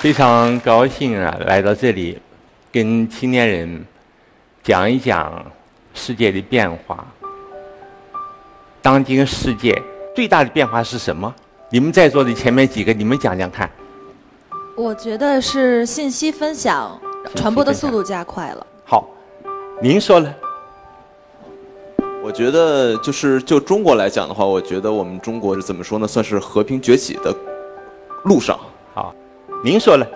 非常高兴啊，来到这里，跟青年人讲一讲世界的变化。当今世界最大的变化是什么？你们在座的前面几个，你们讲讲看。我觉得是信息分享、传播的速度加快了。好，您说呢？我觉得就是就中国来讲的话，我觉得我们中国是怎么说呢？算是和平崛起的路上。好，您说了？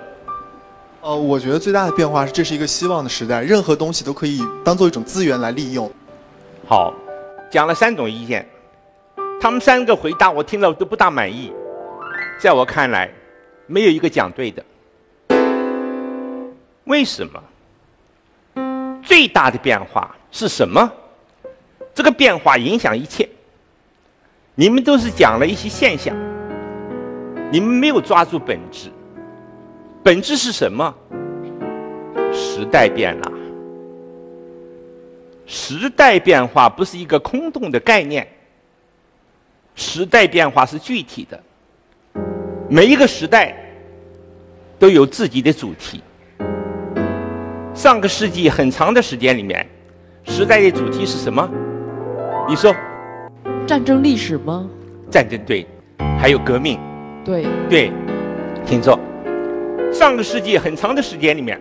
呃，我觉得最大的变化是，这是一个希望的时代，任何东西都可以当做一种资源来利用。好，讲了三种意见，他们三个回答我听了都不大满意，在我看来，没有一个讲对的。为什么？最大的变化是什么？这个变化影响一切。你们都是讲了一些现象，你们没有抓住本质。本质是什么？时代变了。时代变化不是一个空洞的概念，时代变化是具体的。每一个时代都有自己的主题。上个世纪很长的时间里面，时代的主题是什么？你说，战争历史吗？战争对，还有革命，对对，听说，上个世纪很长的时间里面，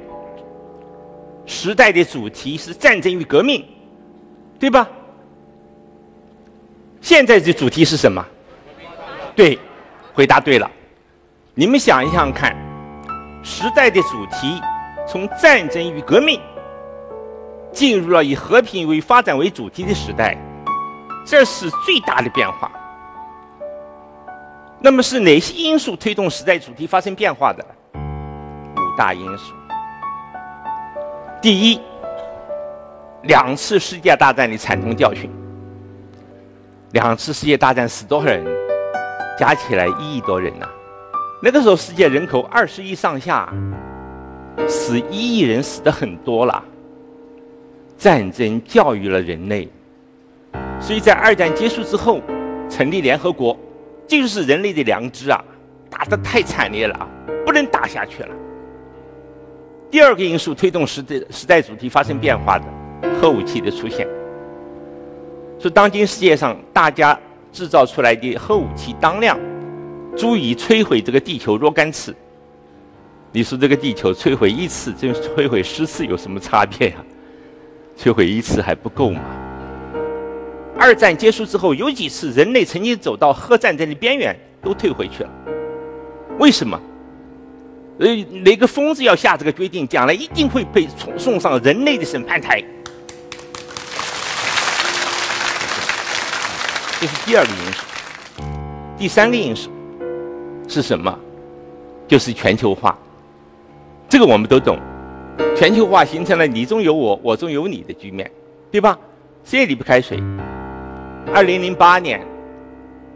时代的主题是战争与革命，对吧？现在的主题是什么？对，回答对了。你们想一想看，时代的主题从战争与革命进入了以和平为发展为主题的时代。这是最大的变化。那么是哪些因素推动时代主题发生变化的？大因素。第一，两次世界大战的惨痛教训。两次世界大战死多少人？加起来一亿多人呐！那个时候世界人口二十亿上下，死一亿人死的很多了。战争教育了人类。所以在二战结束之后，成立联合国，就是人类的良知啊！打得太惨烈了，不能打下去了。第二个因素推动时代时代主题发生变化的，核武器的出现。说当今世界上大家制造出来的核武器当量，足以摧毁这个地球若干次。你说这个地球摧毁一次，跟摧毁十次有什么差别呀？摧毁一次还不够吗？二战结束之后，有几次人类曾经走到核战争的边缘，都退回去了。为什么？呃，哪个疯子要下这个决定，将来一定会被送送上人类的审判台。这是第二个因素。第三个因素是什么？就是全球化。这个我们都懂，全球化形成了你中有我，我中有你的局面，对吧？谁也离不开谁。二零零八年，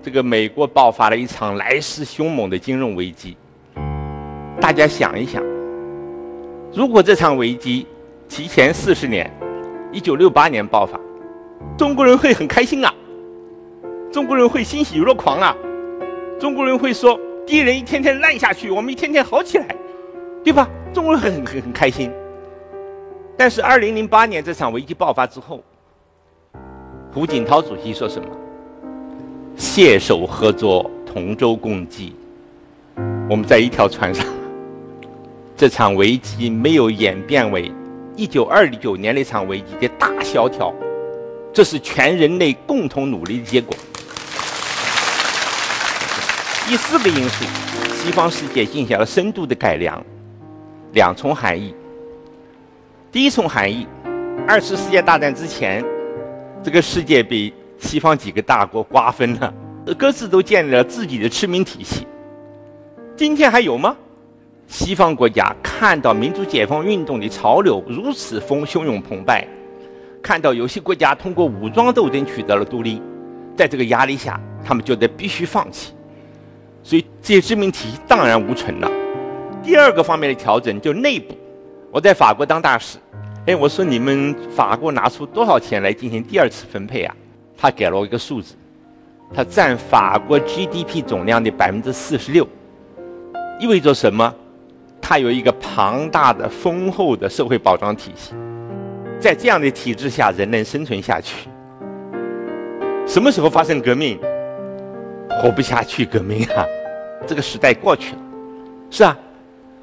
这个美国爆发了一场来势凶猛的金融危机。大家想一想，如果这场危机提前四十年，一九六八年爆发，中国人会很开心啊，中国人会欣喜若狂啊，中国人会说敌人一天天烂下去，我们一天天好起来，对吧？中国人很很很开心。但是二零零八年这场危机爆发之后，胡锦涛主席说什么？携手合作，同舟共济。我们在一条船上，这场危机没有演变为一九二九年那场危机的大萧条，这是全人类共同努力的结果。第四个因素，西方世界进行了深度的改良，两重含义。第一重含义，二次世界大战之前。这个世界被西方几个大国瓜分了，各自都建立了自己的殖民体系。今天还有吗？西方国家看到民主解放运动的潮流如此风汹涌澎湃，看到有些国家通过武装斗争取得了独立，在这个压力下，他们觉得必须放弃，所以这些殖民体系荡然无存了。第二个方面的调整就内部，我在法国当大使。哎，我说你们法国拿出多少钱来进行第二次分配啊？他给了我一个数字，它占法国 GDP 总量的百分之四十六，意味着什么？它有一个庞大的、丰厚的社会保障体系，在这样的体制下，人能生存下去。什么时候发生革命？活不下去，革命啊！这个时代过去了。是啊，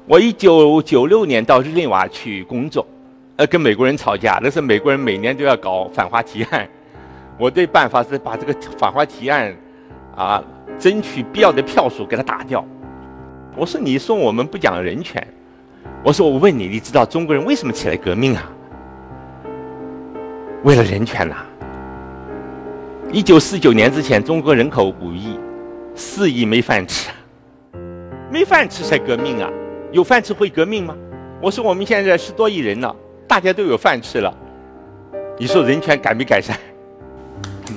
我一九九六年到日内瓦去工作，呃，跟美国人吵架。那时候美国人每年都要搞反华提案，我的办法是把这个反华提案，啊，争取必要的票数给他打掉。我说：“你说我们不讲人权。”我说：“我问你，你知道中国人为什么起来革命啊？为了人权呐！一九四九年之前，中国人口五亿，四亿没饭吃，没饭吃才革命啊！有饭吃会革命吗？”我说：“我们现在十多亿人了，大家都有饭吃了，你说人权改没改善？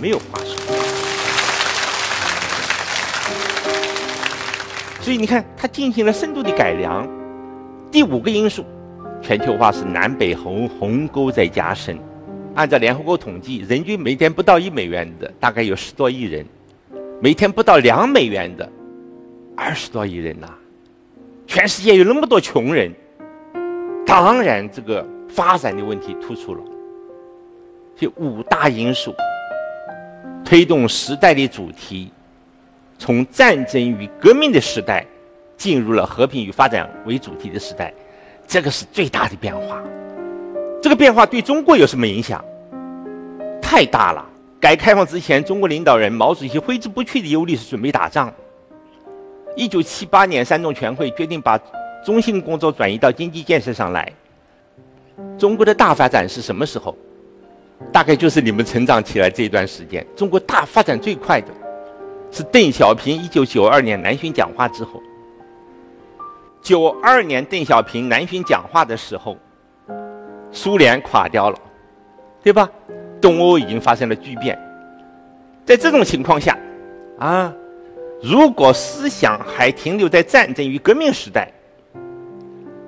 没有话说。”所以你看，它进行了深度的改良。第五个因素，全球化是南北鸿鸿沟在加深。按照联合国统计，人均每天不到一美元的大概有十多亿人，每天不到两美元的二十多亿人呐。全世界有那么多穷人，当然这个发展的问题突出了。这五大因素推动时代的主题。从战争与革命的时代，进入了和平与发展为主题的时代，这个是最大的变化。这个变化对中国有什么影响？太大了！改革开放之前，中国领导人毛主席挥之不去的忧虑是准备打仗。一九七八年，三中全会决定把中心工作转移到经济建设上来。中国的大发展是什么时候？大概就是你们成长起来这一段时间，中国大发展最快的。是邓小平一九九二年南巡讲话之后。九二年邓小平南巡讲话的时候，苏联垮掉了，对吧？东欧已经发生了巨变。在这种情况下，啊，如果思想还停留在战争与革命时代，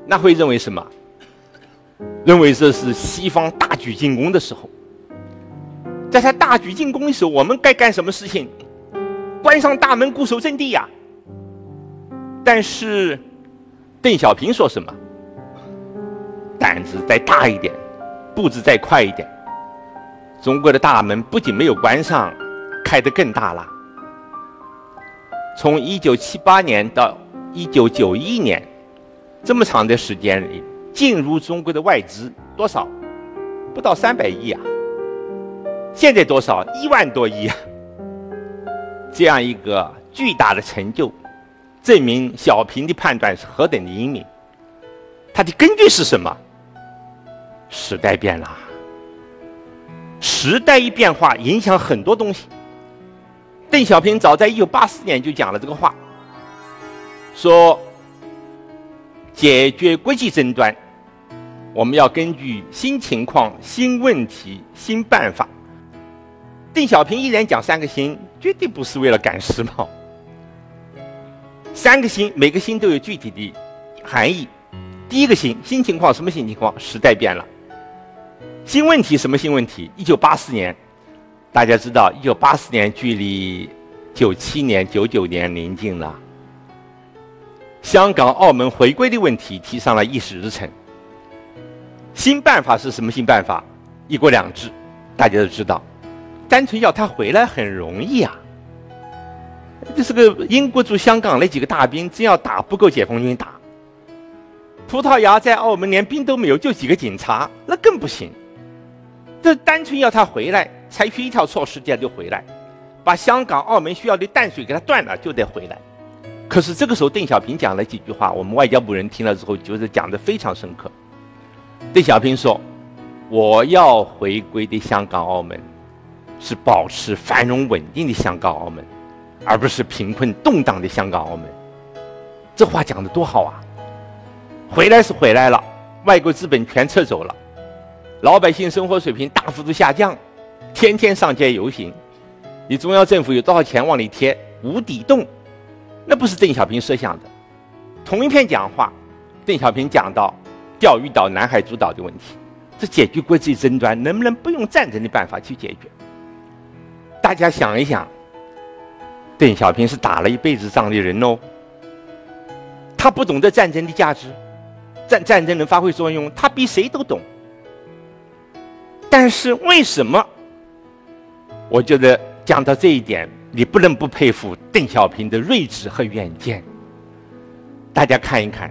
那会认为什么？认为这是西方大举进攻的时候。在他大举进攻的时候，我们该干什么事情？关上大门，固守阵地呀。但是，邓小平说什么？胆子再大一点，步子再快一点。中国的大门不仅没有关上，开得更大了。从一九七八年到一九九一年，这么长的时间里，进入中国的外资多少？不到三百亿啊。现在多少？一万多亿啊。这样一个巨大的成就，证明小平的判断是何等的英明。他的根据是什么？时代变了，时代一变化，影响很多东西。邓小平早在一九八四年就讲了这个话，说解决国际争端，我们要根据新情况、新问题、新办法。邓小平依然讲三个新，绝对不是为了赶时髦。三个新，每个新都有具体的含义。第一个新，新情况什么新情况？时代变了。新问题什么新问题？一九八四年，大家知道，一九八四年距离九七年、九九年临近了。香港、澳门回归的问题提上了议事日程。新办法是什么新办法？一国两制，大家都知道。单纯要他回来很容易啊！这是个英国驻香港那几个大兵，真要打不够解放军打。葡萄牙在澳门连兵都没有，就几个警察，那更不行。这单纯要他回来，采取一条措施，这样就回来，把香港、澳门需要的淡水给他断了，就得回来。可是这个时候，邓小平讲了几句话，我们外交部人听了之后，就是讲的非常深刻。邓小平说：“我要回归的香港、澳门。”是保持繁荣稳定的香港、澳门，而不是贫困动荡的香港、澳门。这话讲的多好啊！回来是回来了，外国资本全撤走了，老百姓生活水平大幅度下降，天天上街游行。你中央政府有多少钱往里贴？无底洞，那不是邓小平设想的。同一篇讲话，邓小平讲到钓鱼岛、南海诸岛的问题，这解决国际争端能不能不用战争的办法去解决？大家想一想，邓小平是打了一辈子仗的人哦。他不懂得战争的价值，战战争能发挥作用，他比谁都懂。但是为什么？我觉得讲到这一点，你不能不佩服邓小平的睿智和远见。大家看一看，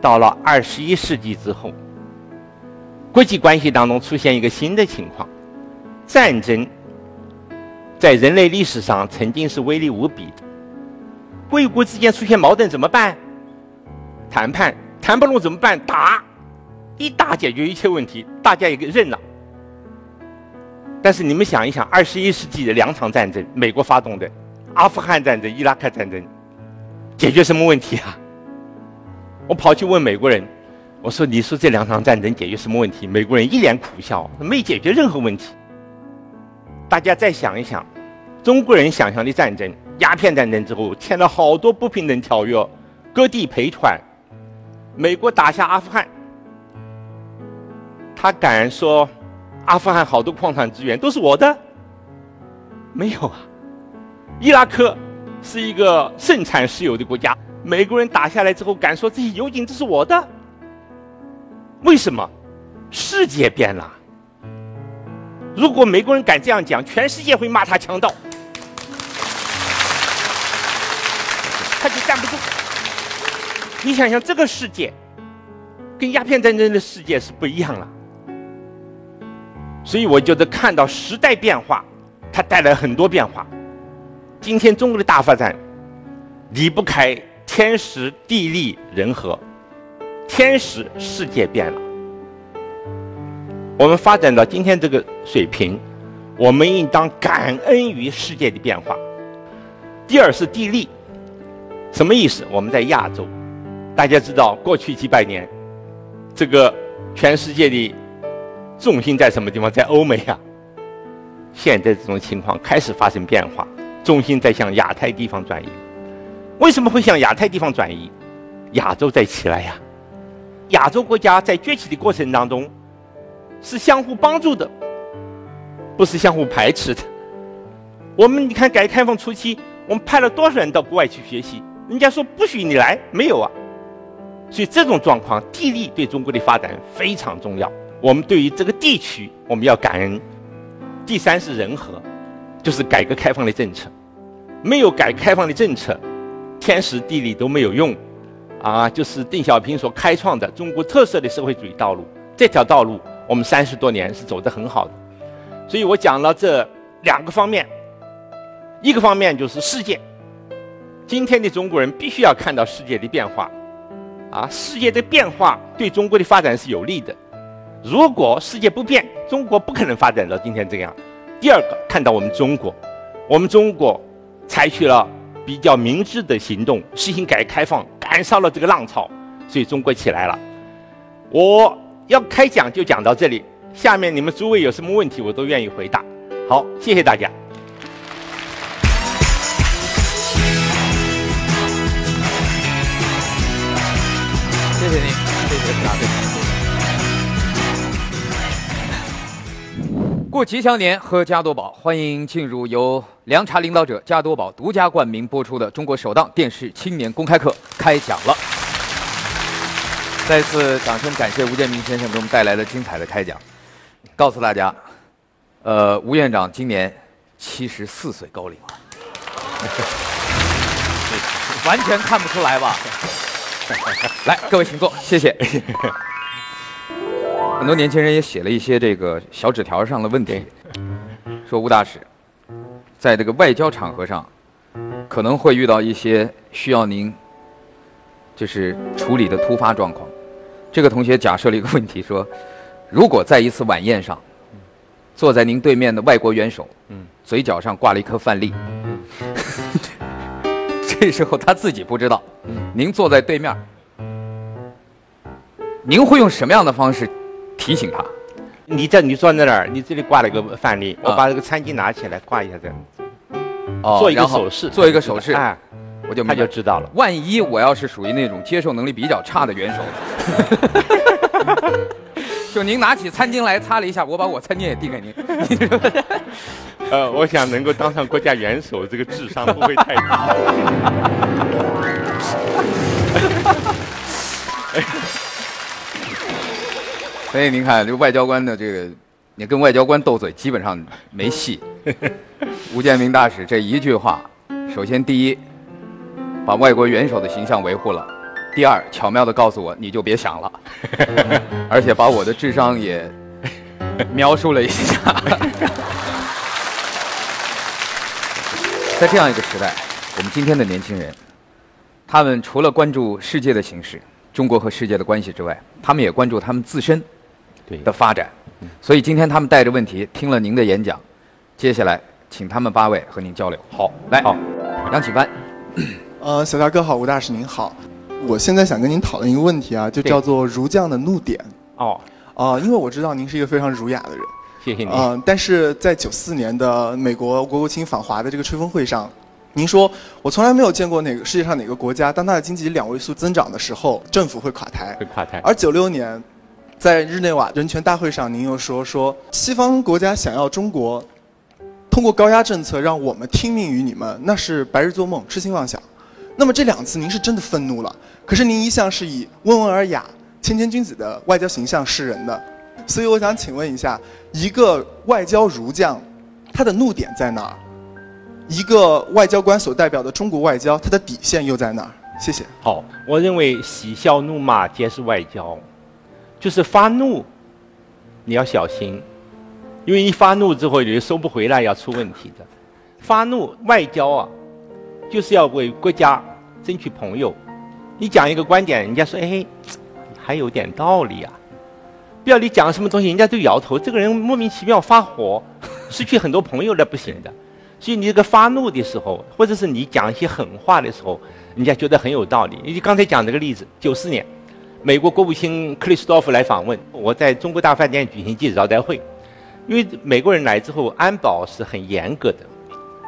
到了二十一世纪之后，国际关系当中出现一个新的情况：战争在人类历史上曾经是威力无比的。国与国之间出现矛盾怎么办？谈判，谈不拢怎么办？打，一打解决一切问题，大家也给认了。但是你们想一想，二十一世纪的两场战争，美国发动的阿富汗战争、伊拉克战争，解决什么问题啊？我跑去问美国人，我说：“你说这两场战争解决什么问题？”美国人一脸苦笑，没解决任何问题。大家再想一想，中国人想象的战争。鸦片战争之后签了好多不平等条约，割地赔款。美国打下阿富汗，他敢说阿富汗好多矿产资源都是我的？没有啊。伊拉克是一个盛产石油的国家，美国人打下来之后敢说这些油井这是我的？为什么？世界变了。如果美国人敢这样讲，全世界会骂他强盗。他就站不住。你想想，这个世界跟鸦片战争的世界是不一样了。所以我觉得看到时代变化，它带来很多变化。今天中国的大发展离不开天时地利人和。天时世界变了，我们发展到今天这个水平，我们应当感恩于世界的变化。第二是地利。什么意思？我们在亚洲，大家知道，过去几百年，这个全世界的重心在什么地方？在欧美啊。现在这种情况开始发生变化，重心在向亚太地方转移。为什么会向亚太地方转移？亚洲在起来呀。亚洲国家在崛起的过程当中，是相互帮助的，不是相互排斥的。我们你看，改革开放初期，我们派了多少人到国外去学习？人家说不许你来，没有啊，所以这种状况，地利对中国的发展非常重要。我们对于这个地区，我们要感恩。第三是人和，就是改革开放的政策，没有改革开放的政策，天时地利都没有用，啊，就是邓小平所开创的中国特色的社会主义道路，这条道路我们三十多年是走得很好的。所以我讲了这两个方面，一个方面就是世界。今天的中国人必须要看到世界的变化，啊，世界的变化对中国的发展是有利的。如果世界不变，中国不可能发展到今天这样。第二个，看到我们中国，我们中国采取了比较明智的行动，实行改革开放，赶上了这个浪潮，所以中国起来了。我要开讲就讲到这里，下面你们诸位有什么问题，我都愿意回答。好，谢谢大家。谢谢您，谢谢嘉宾。过吉祥年，喝加多宝，欢迎进入由凉茶领导者加多宝独家冠名播出的中国首档电视青年公开课开讲了。再次掌声感谢吴建民先生给我们带来的精彩的开讲。告诉大家，呃，吴院长今年七十四岁高龄了，完全看不出来吧？来，各位请坐，谢谢。很多年轻人也写了一些这个小纸条上的问题，说吴大使，在这个外交场合上，可能会遇到一些需要您就是处理的突发状况。这个同学假设了一个问题，说，如果在一次晚宴上，坐在您对面的外国元首，嘴角上挂了一颗饭粒。这时候他自己不知道，您坐在对面，您会用什么样的方式提醒他？你在你坐在那儿，你这里挂了一个饭粒，我把这个餐巾拿起来挂一下这样，哦，做一个手势，做一个手势，哎，我就他就知道了。万一我要是属于那种接受能力比较差的元首，就您拿起餐巾来擦了一下，我把我餐巾也递给您，呃，我想能够当上国家元首，这个智商不会太低。所以您看，这个外交官的这个，你跟外交官斗嘴，基本上没戏。吴建明大使这一句话，首先第一，把外国元首的形象维护了；第二，巧妙的告诉我，你就别想了，而且把我的智商也描述了一下。在这样一个时代，我们今天的年轻人，他们除了关注世界的形势、中国和世界的关系之外，他们也关注他们自身的发展。所以今天他们带着问题听了您的演讲，接下来请他们八位和您交流。好，来，好杨启帆，呃，小大哥好，吴大使您好，我现在想跟您讨论一个问题啊，就叫做儒将的怒点哦，啊、因为我知道您是一个非常儒雅的人，谢谢你。嗯、但是在九四年的美国国务卿访华的这个吹风会上，您说我从来没有见过哪个世界上哪个国家，当它的经济两位数增长的时候，政府会垮台会。垮台。而九六年，在日内瓦人权大会上，您又说说西方国家想要中国通过高压政策让我们听命于你们，那是白日做梦、痴心妄想。那么这两次您是真的愤怒了，可是您一向是以温文尔雅、谦谦君子的外交形象示人的，所以我想请问一下，一个外交儒将，他的怒点在哪儿？一个外交官所代表的中国外交，他的底线又在哪儿？谢谢。好，我认为喜笑怒骂皆是外交，就是发怒，你要小心，因为一发怒之后你就收不回来，要出问题的。发怒外交啊，就是要为国家争取朋友。你讲一个观点，人家说哎，还有点道理啊。不要你讲什么东西，人家都摇头，这个人莫名其妙发火，失去很多朋友那不行的。所以你这个发怒的时候，或者是你讲一些狠话的时候，人家觉得很有道理。你刚才讲这个例子，九四年，美国国务卿克里斯多夫来访问，我在中国大饭店举行记者招待会，因为美国人来之后，安保是很严格的，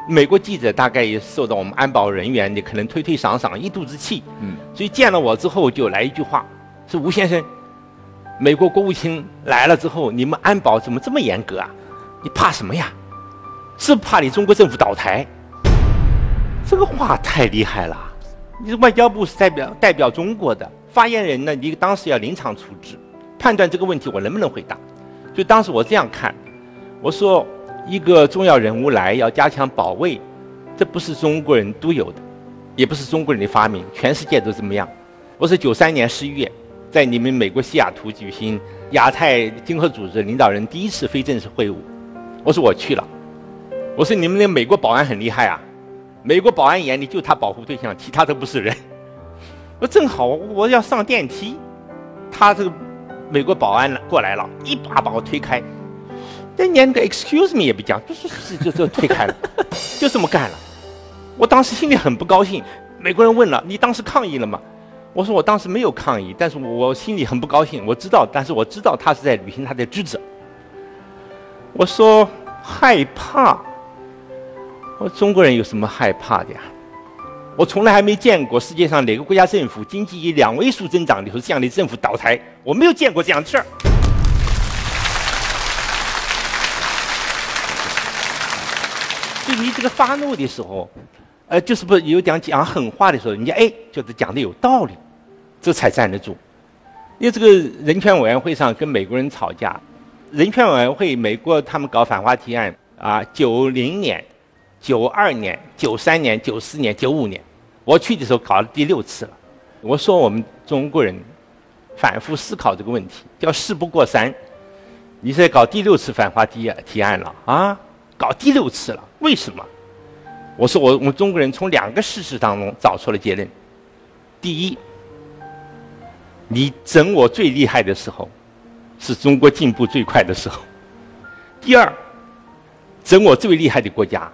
美国记者大概也受到我们安保人员的可能推推搡搡，一肚子气，嗯，所以见了我之后就来一句话，说吴先生，美国国务卿来了之后，你们安保怎么这么严格啊？你怕什么呀？是怕你中国政府倒台？这个话太厉害了！你外交部是代表代表中国的发言人呢，你当时要临场处置，判断这个问题我能不能回答。所以当时我这样看，我说一个重要人物来要加强保卫，这不是中国人独有的，也不是中国人的发明，全世界都这么样。我是九三年十一月在你们美国西雅图举行亚太经合组织领导人第一次非正式会晤，我说我去了。我说你们那美国保安很厉害啊，美国保安眼里就他保护对象，其他都不是人。我正好我要上电梯，他这个美国保安过来了，一把把我推开，但连个 excuse me 也不讲，就是就就推开了，就这么干了。我当时心里很不高兴。美国人问了，你当时抗议了吗？我说我当时没有抗议，但是我心里很不高兴。我知道，但是我知道他是在履行他的职责。我说害怕。我说中国人有什么害怕的呀？我从来还没见过世界上哪个国家政府经济以两位数增长的时候，这样的政府倒台，我没有见过这样的事儿。就你这个发怒的时候，呃，就是不有点讲狠话的时候，人家哎，就是讲的有道理，这才站得住。因为这个人权委员会上跟美国人吵架，人权委员会美国他们搞反华提案啊，九零年。九二年、九三年、九四年、九五年，我去的时候搞了第六次了。我说我们中国人反复思考这个问题，叫事不过三。你在搞第六次反华提提案了啊？搞第六次了，为什么？我说我我们中国人从两个事实当中找出了结论：第一，你整我最厉害的时候，是中国进步最快的时候；第二，整我最厉害的国家。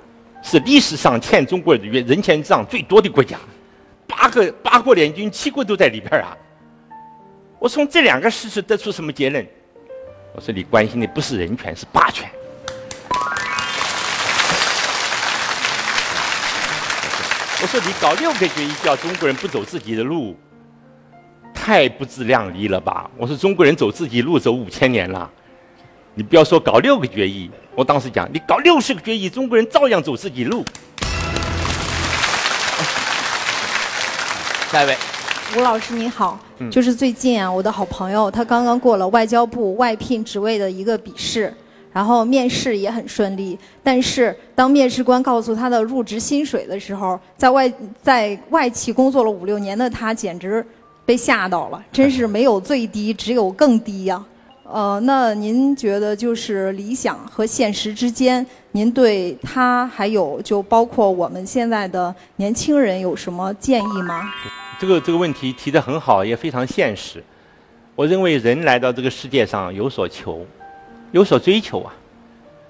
是历史上欠中国人人权账最多的国家，八个八国联军，七国都在里边啊。我从这两个事实得出什么结论？我说你关心的不是人权，是霸权。我说你搞六个决议叫中国人不走自己的路，太不自量力了吧？我说中国人走自己路走五千年了，你不要说搞六个决议。我当时讲，你搞六十个决议，中国人照样走自己路。下一位，吴老师你好，嗯就是最近啊，我的好朋友他刚刚过了外交部外聘职位的一个笔试，然后面试也很顺利，但是当面试官告诉他的入职薪水的时候，在外在外企工作了五六年的他简直被吓到了，真是没有最低，只有更低呀、呃，那您觉得就是理想和现实之间，您对他还有就包括我们现在的年轻人有什么建议吗？这个这个问题提得很好，也非常现实。我认为人来到这个世界上有所求，有所追求啊。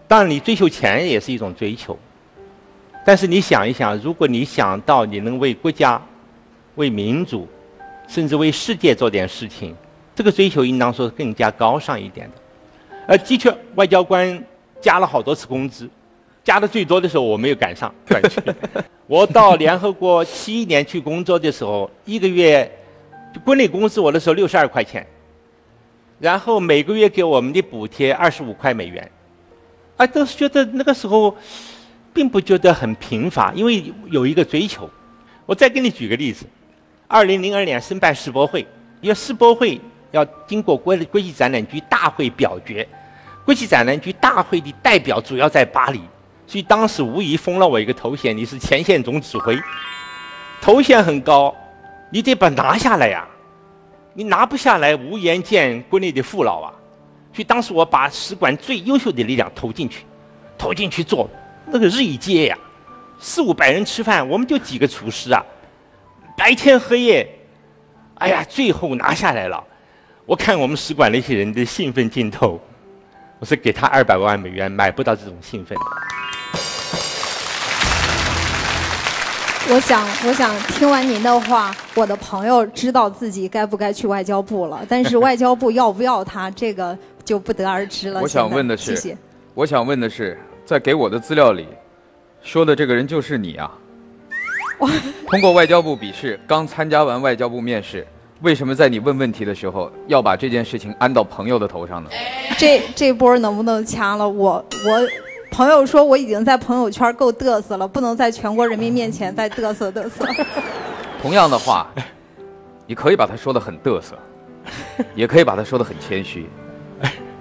当然，你追求钱也是一种追求。但是你想一想，如果你想到你能为国家、为民族，甚至为世界做点事情，这个追求应当说是更加高尚一点的。而的确，外交官加了好多次工资，加的最多的时候我没有赶上。我到联合国七一年去工作的时候，一个月就国内工资我那时候六十二块钱，然后每个月给我们的补贴二十五块美元，啊，都是觉得那个时候并不觉得很贫乏，因为有一个追求。我再给你举个例子，二零零二年申办世博会，因为世博会要经过国国际展览局大会表决，国际展览局大会的代表主要在巴黎，所以当时无疑封了我一个头衔，你是前线总指挥，头衔很高，你得把拿下来呀、你拿不下来，无颜见国内的父老啊。所以当时我把使馆最优秀的力量投进去，投进去做那个日以继呀，四五百人吃饭，我们就几个厨师啊，白天黑夜，哎呀，最后拿下来了。我看我们使馆那些人的兴奋劲头，我说给他二百万美元买不到这种兴奋。我想，我想听完您的话，我的朋友知道自己该不该去外交部了，但是 外交部要不要他，这个就不得而知了。我想问的是谢谢。我想问的是，在给我的资料里说的这个人就是你啊？通过外交部笔试，刚参加完外交部面试，为什么在你问问题的时候要把这件事情安到朋友的头上呢？这这波能不能掐了？我我朋友说我已经在朋友圈够嘚瑟了，不能在全国人民面前再嘚瑟嘚瑟。同样的话，你可以把他说的很嘚瑟，也可以把他说的很谦虚。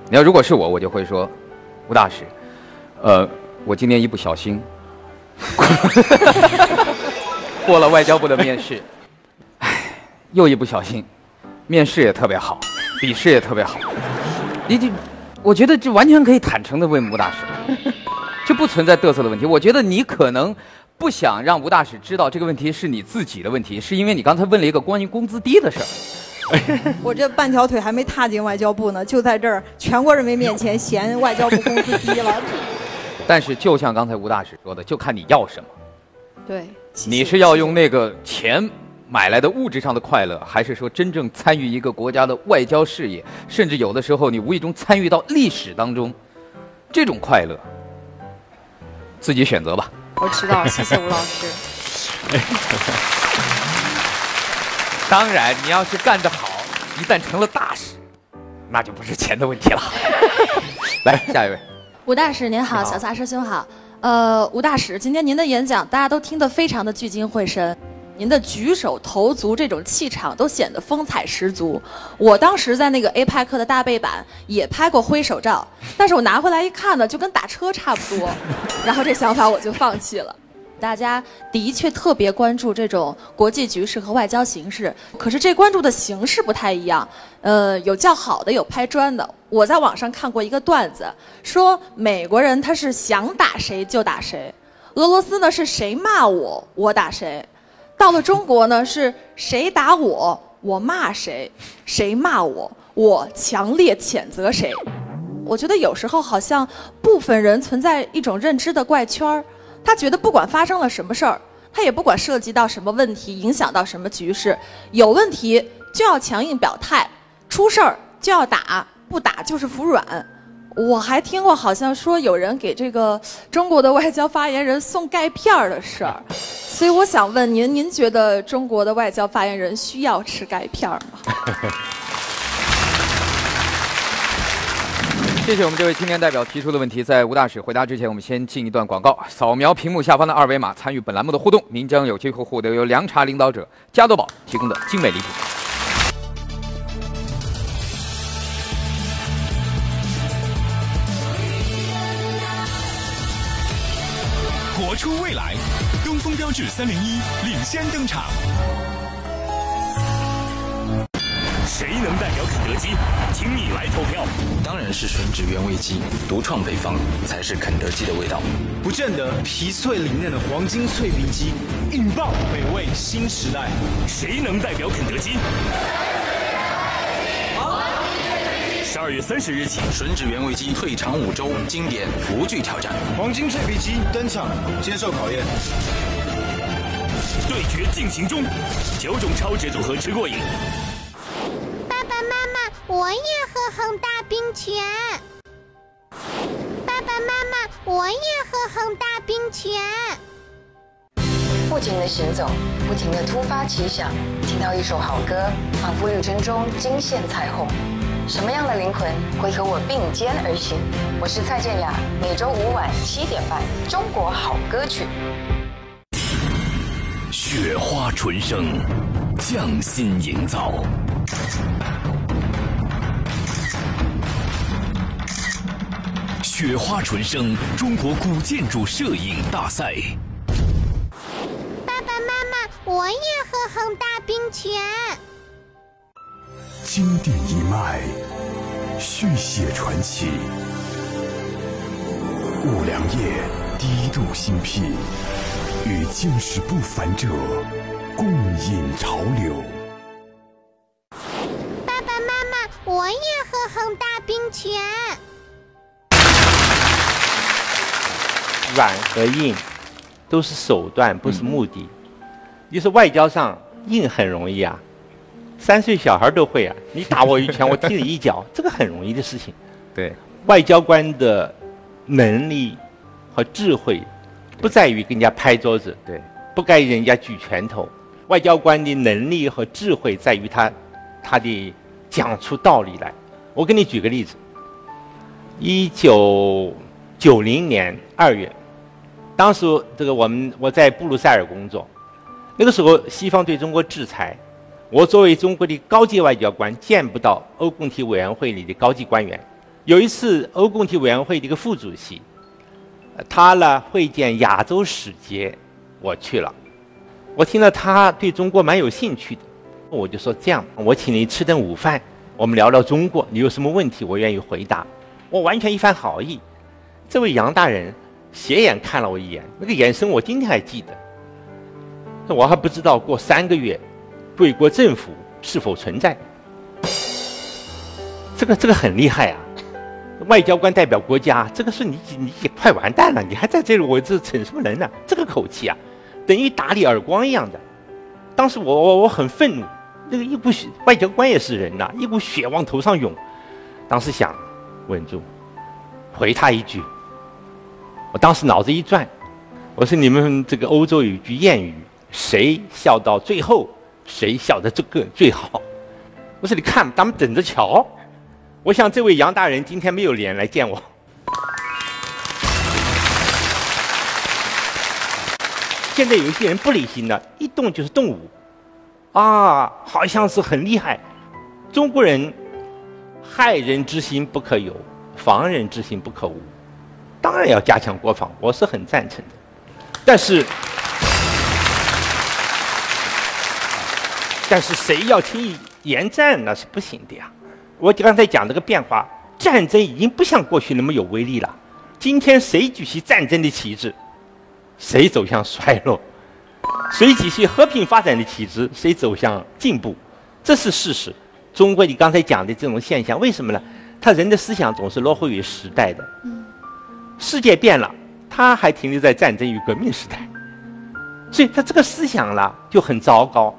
你要如果是我，我就会说，吴大使，呃，我今天一不小心 过了外交部的面试，唉，又一不小心，面试也特别好，笔试也特别好。你这，我觉得这完全可以坦诚的问吴大使，这不存在嘚瑟的问题。我觉得你可能不想让吴大使知道这个问题是你自己的问题，是因为你刚才问了一个关于工资低的事儿。我这半条腿还没踏进外交部呢，就在这儿全国人民面前嫌外交部工资低了。但是就像刚才吴大使说的，就看你要什么。对，你是要用那个钱买来的物质上的快乐，还是说真正参与一个国家的外交事业，甚至有的时候你无意中参与到历史当中，这种快乐，自己选择吧。我知道，谢谢吴老师。当然，你要是干得好，一旦成了大事，那就不是钱的问题了。来，下一位。吴大使您好，好小撒师兄好。呃，吴大使，今天您的演讲大家都听得非常的聚精会神，您的举手投足这种气场都显得风采十足。我当时在那个 APEC 的大背板也拍过挥手照，但是我拿回来一看呢，就跟打车差不多，然后这想法我就放弃了。大家的确特别关注这种国际局势和外交形势，可是这关注的形式不太一样。呃，有叫好的，有拍砖的。我在网上看过一个段子，说美国人他是想打谁就打谁，俄罗斯呢是谁骂我我打谁，到了中国呢是谁打我我骂谁，谁骂我我强烈谴责谁。我觉得有时候好像部分人存在一种认知的怪圈儿，他觉得不管发生了什么事儿，他也不管涉及到什么问题，影响到什么局势，有问题就要强硬表态，出事儿就要打，不打就是服软。我还听过，好像说有人给这个中国的外交发言人送钙片儿的事儿，所以我想问您，您觉得中国的外交发言人需要吃钙片吗？谢谢我们这位青年代表提出的问题。在吴大使回答之前，我们先进一段广告。扫描屏幕下方的二维码，参与本栏目的互动，您将有机会获得由凉茶领导者加多宝提供的 精美礼品。活出未来，标致三零一领先登场。谁能代表肯德基？请你来投票。当然是吮指原味鸡，独创配方才是肯德基的味道。不正的皮脆里嫩的黄金脆皮鸡，引爆美味新时代。谁能代表肯德基？十二月三十日起，吮指原味鸡退场五周，经典无惧挑战。黄金脆皮鸡登场，接受考验。对决进行中，九种超值组合吃过瘾。爸爸妈妈，我也喝恒大冰泉。爸爸妈妈，我也喝恒大冰泉。不停的行走，不停的突发奇想，听到一首好歌，仿佛旅程中惊现彩虹。什么样的灵魂会和我并肩而行？我是蔡健雅，每周五晚七点半，《中国好歌曲》。雪花纯生，匠心营造。雪花纯生中国古建筑摄影大赛。爸爸妈妈，我也喝恒大冰泉。经典一脉，续写传奇。五粮液低度新品，与见识不凡者共饮潮流。爸爸妈妈，我也喝恒大冰泉。软和硬都是手段，不是目的。就是外交上硬很容易啊，三岁小孩都会啊。你打我一拳，我踢你一脚，这个很容易的事情。对，外交官的能力和智慧，不在于跟人家拍桌子，对，不该人家举拳头。外交官的能力和智慧在于他，他的讲出道理来。我给你举个例子，一九九零年二月。当时这个我们我在布鲁塞尔工作，那个时候西方对中国制裁，我作为中国的高级外交官见不到欧共体委员会里的高级官员。有一次欧共体委员会的一个副主席，他呢会见亚洲使节，我去了，我听了他对中国蛮有兴趣的，我就说这样，我请你吃顿午饭，我们聊聊中国，你有什么问题我愿意回答，我完全一番好意。这位杨大人。斜眼看了我一眼，那个眼神我今天还记得。我还不知道过三个月，贵国政府是否存在。这个这个很厉害啊！外交官代表国家，这个是你你也快完蛋了，你还在这里，我这逞什么人呢？这个口气啊，等于打你耳光一样的。当时我我我很愤怒，那个一股血，外交官也是人呐，一股血往头上涌。当时想稳住，回他一句。我当时脑子一转，我说你们这个欧洲有句谚语，谁笑到最后，谁笑的这个最好。我说你看，咱们等着瞧。我想这位杨大人今天没有脸来见我。现在有一些人不理性的，一动就是动武，啊，好像是很厉害。中国人，害人之心不可有，防人之心不可无。当然要加强国防，我是很赞成的。但是，但是谁要轻易言战那是不行的呀。我刚才讲这个变化，战争已经不像过去那么有威力了。今天谁举起战争的旗帜，谁走向衰落；谁举起和平发展的旗帜，谁走向进步。这是事实。中国你刚才讲的这种现象，为什么呢？他人的思想总是落后于时代的。世界变了，他还停留在战争与革命时代，所以他这个思想啦就很糟糕。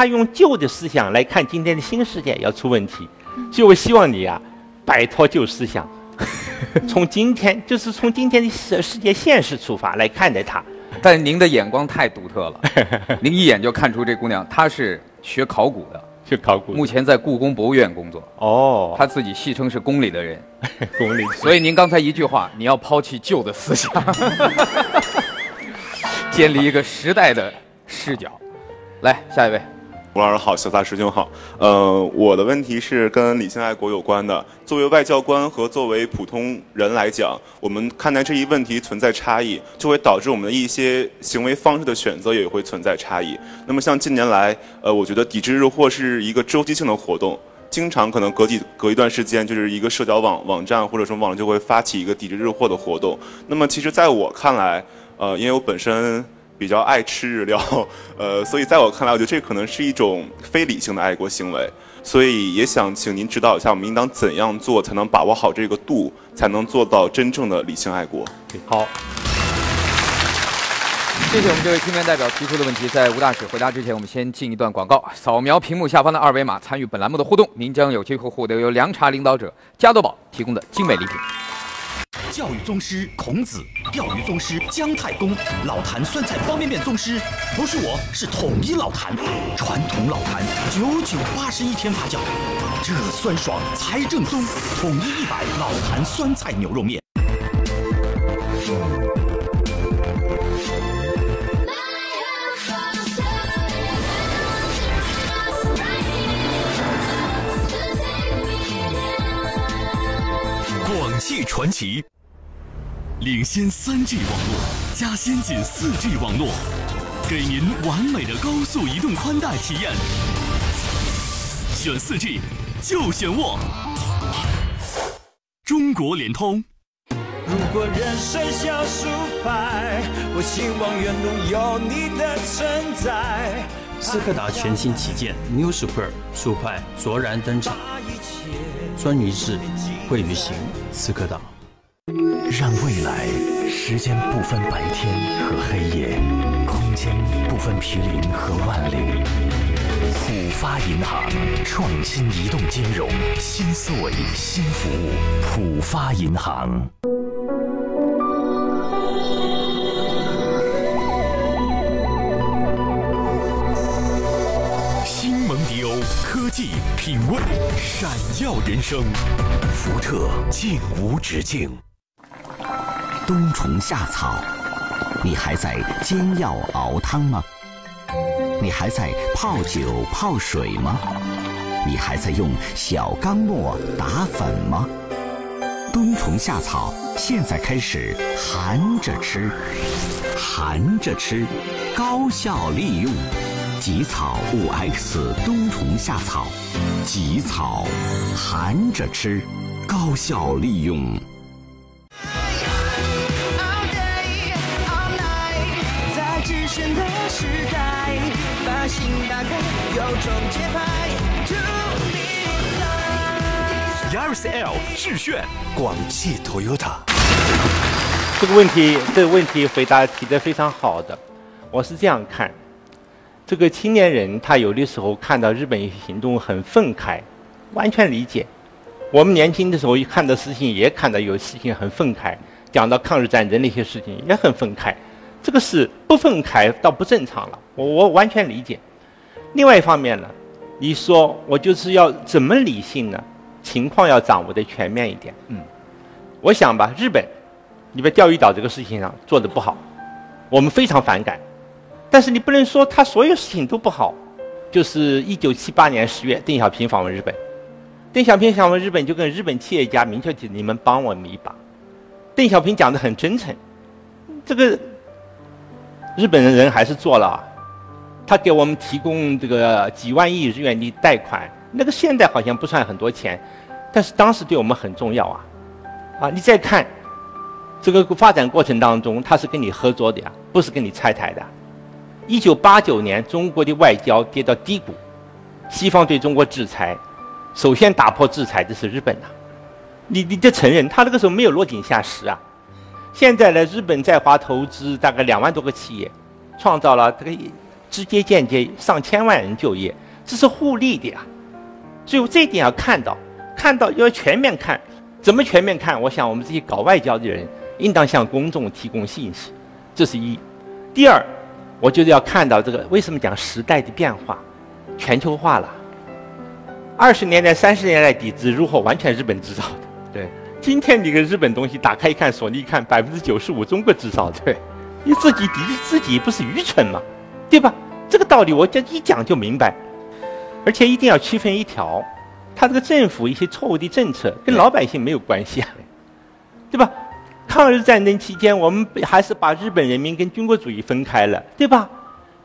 他用旧的思想来看今天的新世界，要出问题。所以我希望你啊，摆脱旧思想，从今天就是从今天的世世界现实出发来看待它。但您的眼光太独特了，您一眼就看出这姑娘她是学考古的，学考古。目前在故宫博物院工作。哦，她自己戏称是宫里的人。宫里。所以您刚才一句话，你要抛弃旧的思想，建立一个时代的视角。来，下一位。吴老师好，小撒师兄好。呃，我的问题是跟理性爱国有关的。作为外交官和作为普通人来讲，我们看待这一问题存在差异，就会导致我们的一些行为方式的选择也会存在差异。那么像近年来，呃，我觉得抵制日货是一个周期性的活动，经常可能隔几隔一段时间，就是一个社交网网站或者说网就会发起一个抵制日货的活动。那么其实在我看来，呃，因为我本身。比较爱吃日料，呃，所以在我看来，我觉得这可能是一种非理性的爱国行为，所以也想请您指导一下，我们应当怎样做才能把握好这个度，才能做到真正的理性爱国？好，谢谢我们这位青年代表提出的问题。在吴大使回答之前，我们先进一段广告。扫描屏幕下方的二维码，参与本栏目的互动，您将有机会获得由凉茶领导者加多宝提供的精美礼品。教育宗师孔子，钓鱼宗师姜太公，老坛酸菜方便面宗师，不是我，是统一老坛，传统老坛，九九八十一天发酵，这酸爽才正宗，统一一百老坛酸菜牛肉面。广汽传祺。领先 3G 网络加先进 4G 网络，给您完美的高速移动宽带体验。选 4G 就选我，中国联通。如果人生像书牌，我希望远路有你的存在。斯柯达全新旗舰 New Super 速派卓然登场，专一致会旅行，斯柯达。让未来时间不分白天和黑夜，空间不分毗邻和万里。浦发银行创新移动金融，新思维新服务。浦发银行。新蒙迪欧科技品味闪耀人生，福特竟无止境。冬虫夏草，你还在煎药熬汤吗？你还在泡酒泡水吗？你还在用小钢磨打粉吗？冬虫夏草现在开始含着吃，含着吃，高效利用，吉草五 X 冬虫夏草，吉草含着吃，高效利用。Yaris L 致炫，广汽 Toyota。这个问题，这个问题回答提的非常好的。我是这样看，这个青年人他有的时候看到日本行动很愤慨，完全理解。我们年轻的时候一看的事情也看到有事情很愤慨，讲到抗日战争那些事情也很愤慨。这个是不愤慨倒不正常了，我我完全理解。另外一方面呢，你说我就是要怎么理性呢？情况要掌握的全面一点。嗯，我想吧，日本，你在钓鱼岛这个事情上做的不好，我们非常反感。但是你不能说他所有事情都不好。就是一九七八年十月，邓小平访问日本，邓小平访问日本就跟日本企业家明确提，你们帮我们一把。邓小平讲的很真诚，这个日本人还是做了。他给我们提供这个几万亿日元的贷款，那个现在好像不算很多钱，但是当时对我们很重要啊！啊，你再看这个发展过程当中，他是跟你合作的呀，不是跟你拆台的。一九八九年，中国的外交跌到低谷，西方对中国制裁，首先打破制裁的是日本呐。你你得承认，他那个时候没有落井下石啊。现在呢，日本在华投资大概两万多个企业，创造了这个。直接间接上千万人就业，这是互利的呀。所以这一点要看到，看到要全面看，怎么全面看？我想我们这些搞外交的人应当向公众提供信息，这是一。第二，我觉得要看到这个为什么讲时代的变化，全球化了，二十年代、三十年代底子如何完全日本制造的。对，今天你个日本东西打开一看，索尼一看，百分之九十五中国制造。对，你自己敌自己不是愚蠢吗？对吧？这个道理我这一讲就明白，而且一定要区分一条，他这个政府一些错误的政策跟老百姓没有关系啊，对吧？抗日战争期间，我们还是把日本人民跟军国主义分开了，对吧？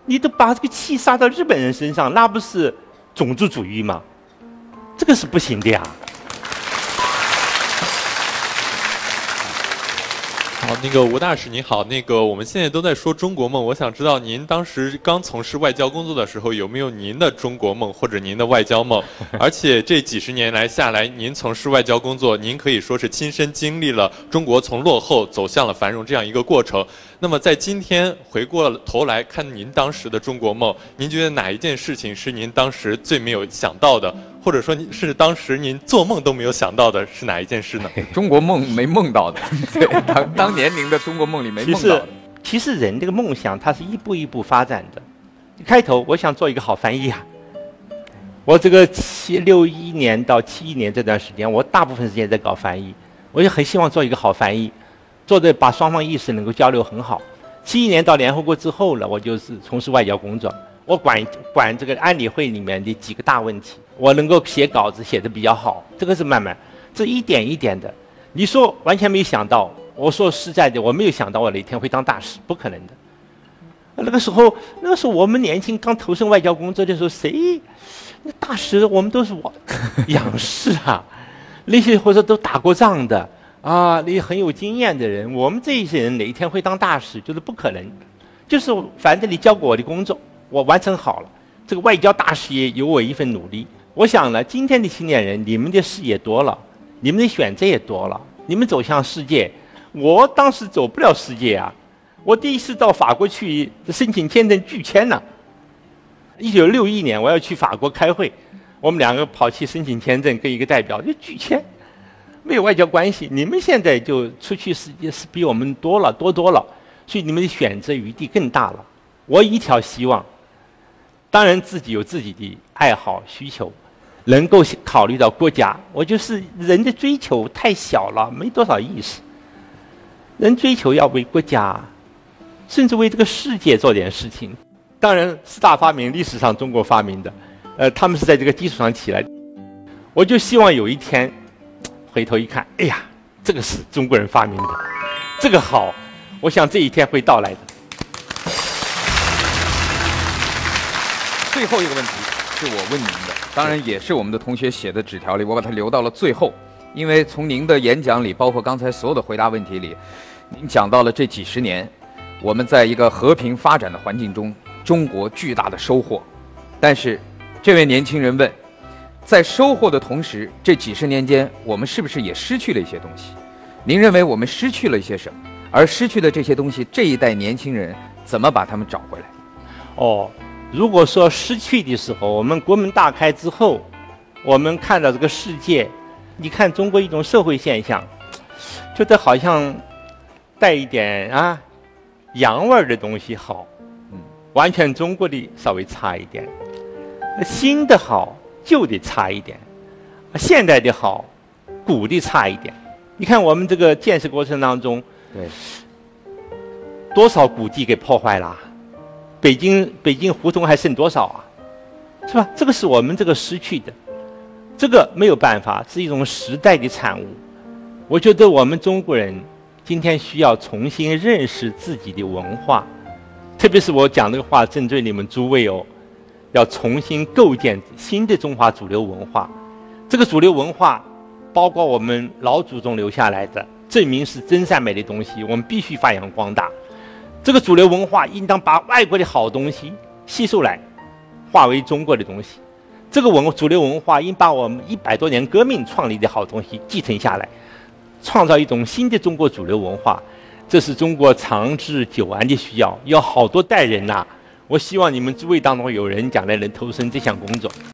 你都把这个气撒到日本人身上，那不是种族主义吗？这个是不行的呀。好，那个吴大使您好，那个我们现在都在说中国梦，我想知道您当时刚从事外交工作的时候，有没有您的中国梦或者您的外交梦？而且这几十年来下来，您从事外交工作，您可以说是亲身经历了中国从落后走向了繁荣这样一个过程。那么在今天回过头来看您当时的中国梦，您觉得哪一件事情是您当时最没有想到的，或者说是当时您做梦都没有想到的是哪一件事呢？中国梦没梦到的，对，当当年您的中国梦里没梦到的。其实人这个梦想，它是一步一步发展的。开头我想做一个好翻译啊，我这个七六一年到七一年这段时间，我大部分时间在搞翻译，我也很希望做一个好翻译。做的把双方意识能够交流很好。七一年到联合国之后了，我就是从事外交工作，我管管这个安理会里面的几个大问题，我能够写稿子写的比较好。这个是慢慢，这一点一点的。你说完全没有想到，我说实在的，我没有想到我哪天会当大使，不可能的。那个时候，那个时候我们年轻刚投身外交工作的时候，谁那大使我们都是我仰视啊，那些或者都打过仗的。啊，你很有经验的人，我们这一些人哪一天会当大使，就是不可能。就是反正你交给我的工作，我完成好了，这个外交大事业有我一份努力。我想呢，今天的青年人，你们的视野多了，你们的选择也多了，你们走向世界，我当时走不了世界啊。我第一次到法国去申请签证拒签了。一九六一年我要去法国开会，我们两个跑去申请签证，跟一个代表就拒签。没有外交关系，你们现在就出去世界是比我们多了多多了，所以你们的选择余地更大了。我一条希望，当然自己有自己的爱好需求，能够考虑到国家。我就是人的追求太小了，没多少意思。人追求要为国家，甚至为这个世界做点事情。当然，四大发明历史上中国发明的，呃，他们是在这个基础上起来。我就希望有一天。回头一看，哎呀，这个是中国人发明的，这个好，我想这一天会到来的。最后一个问题是我问您的，当然也是我们的同学写的纸条里，我把它留到了最后，因为从您的演讲里，包括刚才所有的回答问题里，您讲到了这几十年，我们在一个和平发展的环境中，中国巨大的收获，但是这位年轻人问。在收获的同时，这几十年间，我们是不是也失去了一些东西？您认为我们失去了一些什么？而失去的这些东西，这一代年轻人怎么把他们找回来？哦，如果说失去的时候，我们国门大开之后，我们看到这个世界，你看中国一种社会现象，觉得好像带一点啊洋味儿的东西好，嗯，完全中国的稍微差一点，新的好。旧的差一点，现代的好，古的差一点。你看我们这个建设过程当中，对，多少古迹给破坏了？北京北京胡同还剩多少啊？是吧？这个是我们这个失去的，这个没有办法，是一种时代的产物。我觉得我们中国人今天需要重新认识自己的文化，特别是我讲这个话针对你们诸位哦。要重新构建新的中华主流文化，这个主流文化包括我们老祖宗留下来的，证明是真善美的东西，我们必须发扬光大。这个主流文化应当把外国的好东西吸收来，化为中国的东西。这个文主流文化应把我们一百多年革命创立的好东西继承下来，创造一种新的中国主流文化。这是中国长治久安的需要，要好多代人呐。我希望你们诸位当中有人将来能投身这项工作。